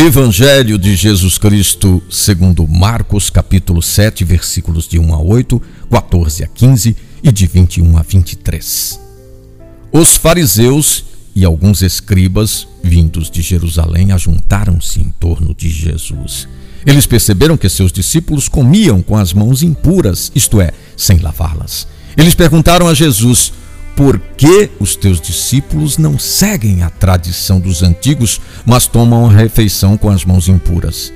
Evangelho de Jesus Cristo, segundo Marcos, capítulo 7, versículos de 1 a 8, 14 a 15 e de 21 a 23. Os fariseus e alguns escribas, vindos de Jerusalém, ajuntaram-se em torno de Jesus. Eles perceberam que seus discípulos comiam com as mãos impuras, isto é, sem lavá-las. Eles perguntaram a Jesus: por que os teus discípulos não seguem a tradição dos antigos, mas tomam refeição com as mãos impuras?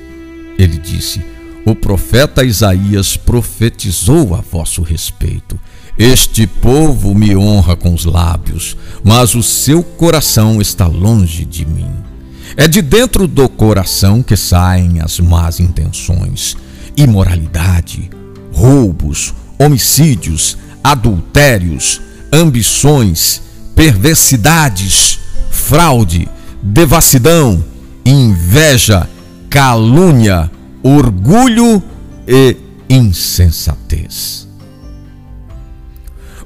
Ele disse: O profeta Isaías profetizou a vosso respeito. Este povo me honra com os lábios, mas o seu coração está longe de mim. É de dentro do coração que saem as más intenções, imoralidade, roubos, homicídios, adultérios, ambições, perversidades, fraude, devassidão, inveja, calúnia, orgulho e insensatez.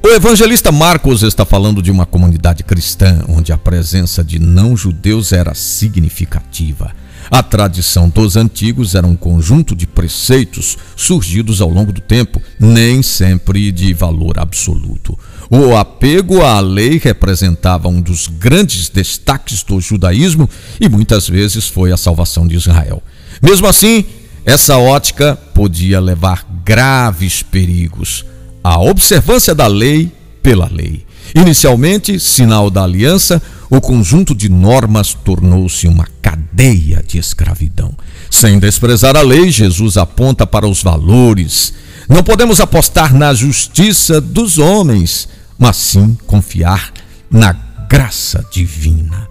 O evangelista Marcos está falando de uma comunidade cristã onde a presença de não-judeus era significativa. A tradição dos antigos era um conjunto de preceitos surgidos ao longo do tempo, nem sempre de valor absoluto. O apego à lei representava um dos grandes destaques do judaísmo e muitas vezes foi a salvação de Israel. Mesmo assim, essa ótica podia levar graves perigos. A observância da lei pela lei. Inicialmente, sinal da aliança, o conjunto de normas tornou-se uma cadeia de escravidão. Sem desprezar a lei, Jesus aponta para os valores. Não podemos apostar na justiça dos homens, mas sim confiar na graça divina.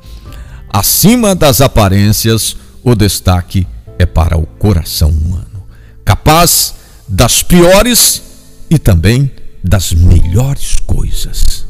Acima das aparências, o destaque é para o coração humano, capaz das piores e também das melhores coisas.